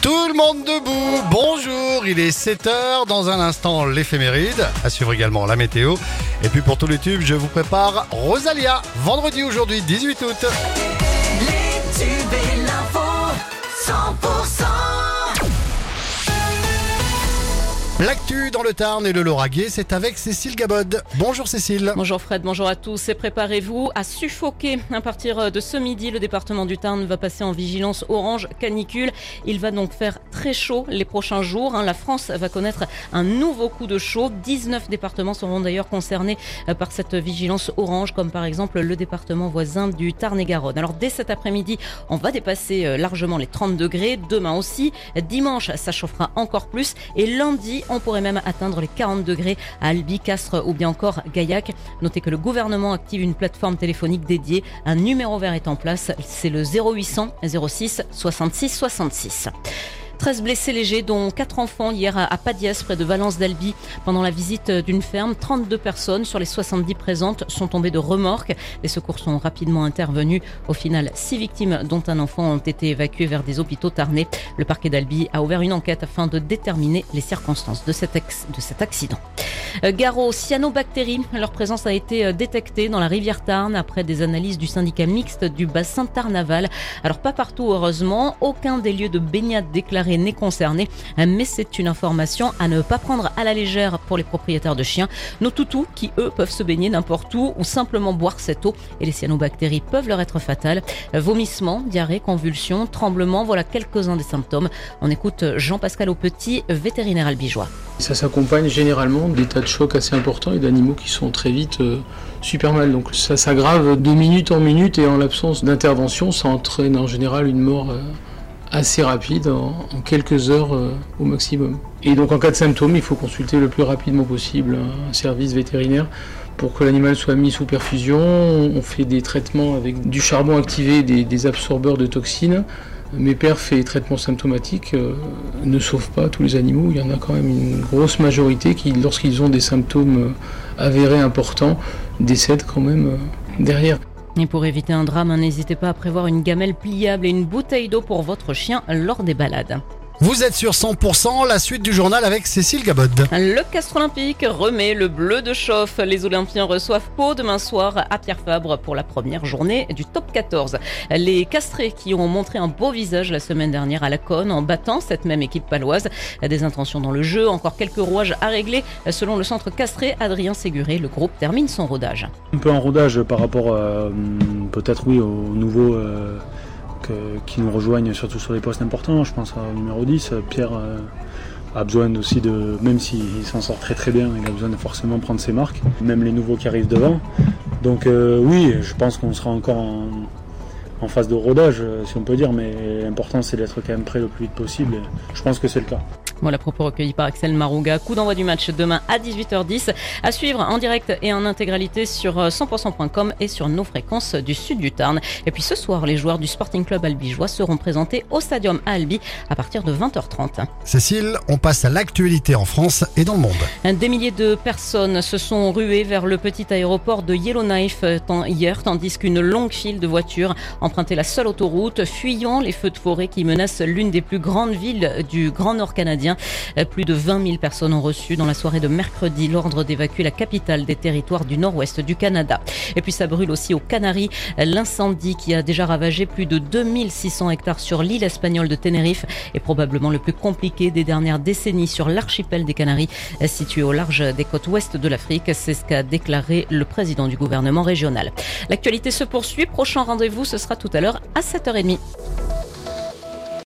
Tout le monde debout, bonjour, il est 7h, dans un instant l'éphéméride, à suivre également la météo. Et puis pour tous les tubes, je vous prépare Rosalia, vendredi aujourd'hui 18 août. L'actu dans le Tarn et le Lauragais, c'est avec Cécile Gabod. Bonjour Cécile. Bonjour Fred, bonjour à tous et préparez-vous à suffoquer. À partir de ce midi, le département du Tarn va passer en vigilance orange canicule. Il va donc faire très chaud les prochains jours. hein. La France va connaître un nouveau coup de chaud. 19 départements seront d'ailleurs concernés euh, par cette vigilance orange, comme par exemple le département voisin du Tarn-et-Garonne. Alors dès cet après-midi, on va dépasser euh, largement les 30 degrés. Demain aussi. Dimanche, ça chauffera encore plus. Et lundi, on pourrait même atteindre les 40 degrés à Albi, Castres ou bien encore Gaillac. Notez que le gouvernement active une plateforme téléphonique dédiée. Un numéro vert est en place. C'est le 0800 06 66 66. 13 blessés légers, dont 4 enfants hier à Padias, près de Valence d'Albi. Pendant la visite d'une ferme, 32 personnes sur les 70 présentes sont tombées de remorques. Les secours sont rapidement intervenus. Au final, 6 victimes, dont un enfant, ont été évacuées vers des hôpitaux tarnais. Le parquet d'Albi a ouvert une enquête afin de déterminer les circonstances de cet, ex- de cet accident. Euh, Garo, cyanobactéries, leur présence a été euh, détectée dans la rivière Tarn après des analyses du syndicat mixte du bassin Tarnaval. Alors pas partout heureusement, aucun des lieux de baignade déclarés n'est concerné, euh, mais c'est une information à ne pas prendre à la légère pour les propriétaires de chiens. Nos toutous qui eux peuvent se baigner n'importe où ou simplement boire cette eau et les cyanobactéries peuvent leur être fatales. Vomissements, diarrhée, convulsions, tremblements, voilà quelques-uns des symptômes. On écoute Jean-Pascal Aupetit, vétérinaire albigeois. Ça s'accompagne généralement d'états de choc assez importants et d'animaux qui sont très vite euh, super mal. Donc ça s'aggrave de minute en minute et en l'absence d'intervention, ça entraîne en général une mort euh, assez rapide, en, quelques heures euh, au maximum. Et donc en cas de symptômes, il faut consulter le plus rapidement possible un service vétérinaire pour que l'animal soit mis sous perfusion. On fait des traitements avec du charbon activé, des, des absorbeurs de toxines. Mes perfs et traitements symptomatiques euh, ne sauvent pas tous les animaux. Il y en a quand même une grosse majorité qui, lorsqu'ils ont des symptômes euh, avérés importants, décèdent quand même derrière. Et pour éviter un drame, hein, n'hésitez pas à prévoir une gamelle pliable et une bouteille d'eau pour votre chien lors des balades. Vous êtes sur 100%, la suite du journal avec Cécile Gabod. Le Castre Olympique remet le bleu de chauffe. Les Olympiens reçoivent Pau demain soir à Pierre Fabre pour la première journée du top 14. Les Castrés qui ont montré un beau visage la semaine dernière à la Cône en battant cette même équipe paloise. Des intentions dans le jeu, encore quelques rouages à régler. Selon le centre Castré, Adrien Séguré, le groupe termine son rodage. Un peu en rodage par rapport euh, peut-être oui aux nouveaux euh, qui nous rejoignent surtout sur des postes importants. Je pense au numéro 10. Pierre euh, a besoin aussi de, même s'il s'en sort très très bien, il a besoin de forcément prendre ses marques, même les nouveaux qui arrivent devant. Donc euh, oui, je pense qu'on sera encore en, phase de rodage, euh, si on peut dire, mais l'important c'est d'être quand même prêt le plus vite possible. Je pense que c'est le cas. Voilà, propos recueillis par Axel Marouga. Coup d'envoi du match demain à 18h10. À suivre en direct et en intégralité sur euh, 100%.com et sur nos fréquences du sud du Tarn. Et puis ce soir, les joueurs du Sporting Club albigeois seront présentés au Stadium à Albi à partir de 20h30. Cécile, on passe à l'actualité en France et dans le monde. Des milliers de personnes se sont ruées vers le petit aéroport de Yellowknife euh, hier, tandis qu'une longue file de voitures empruntait la seule autoroute, fuyant les feux de forêt qui menacent l'une des plus grandes villes du Grand Nord canadien. Euh, Plus de 20 000 personnes ont reçu dans la soirée de mercredi l'ordre d'évacuer la capitale des territoires du nord-ouest du Canada. Et puis ça brûle aussi aux Canaries. L'incendie qui a déjà ravagé plus de 2600 hectares sur l'île espagnole de Tenerife est probablement le plus compliqué des dernières décennies sur l'archipel des Canaries, euh, situé au large des côtes ouest de l'Afrique. C'est ce qu'a déclaré le président du gouvernement régional. L'actualité se poursuit. Prochain rendez-vous, ce sera tout à l'heure à 7h30.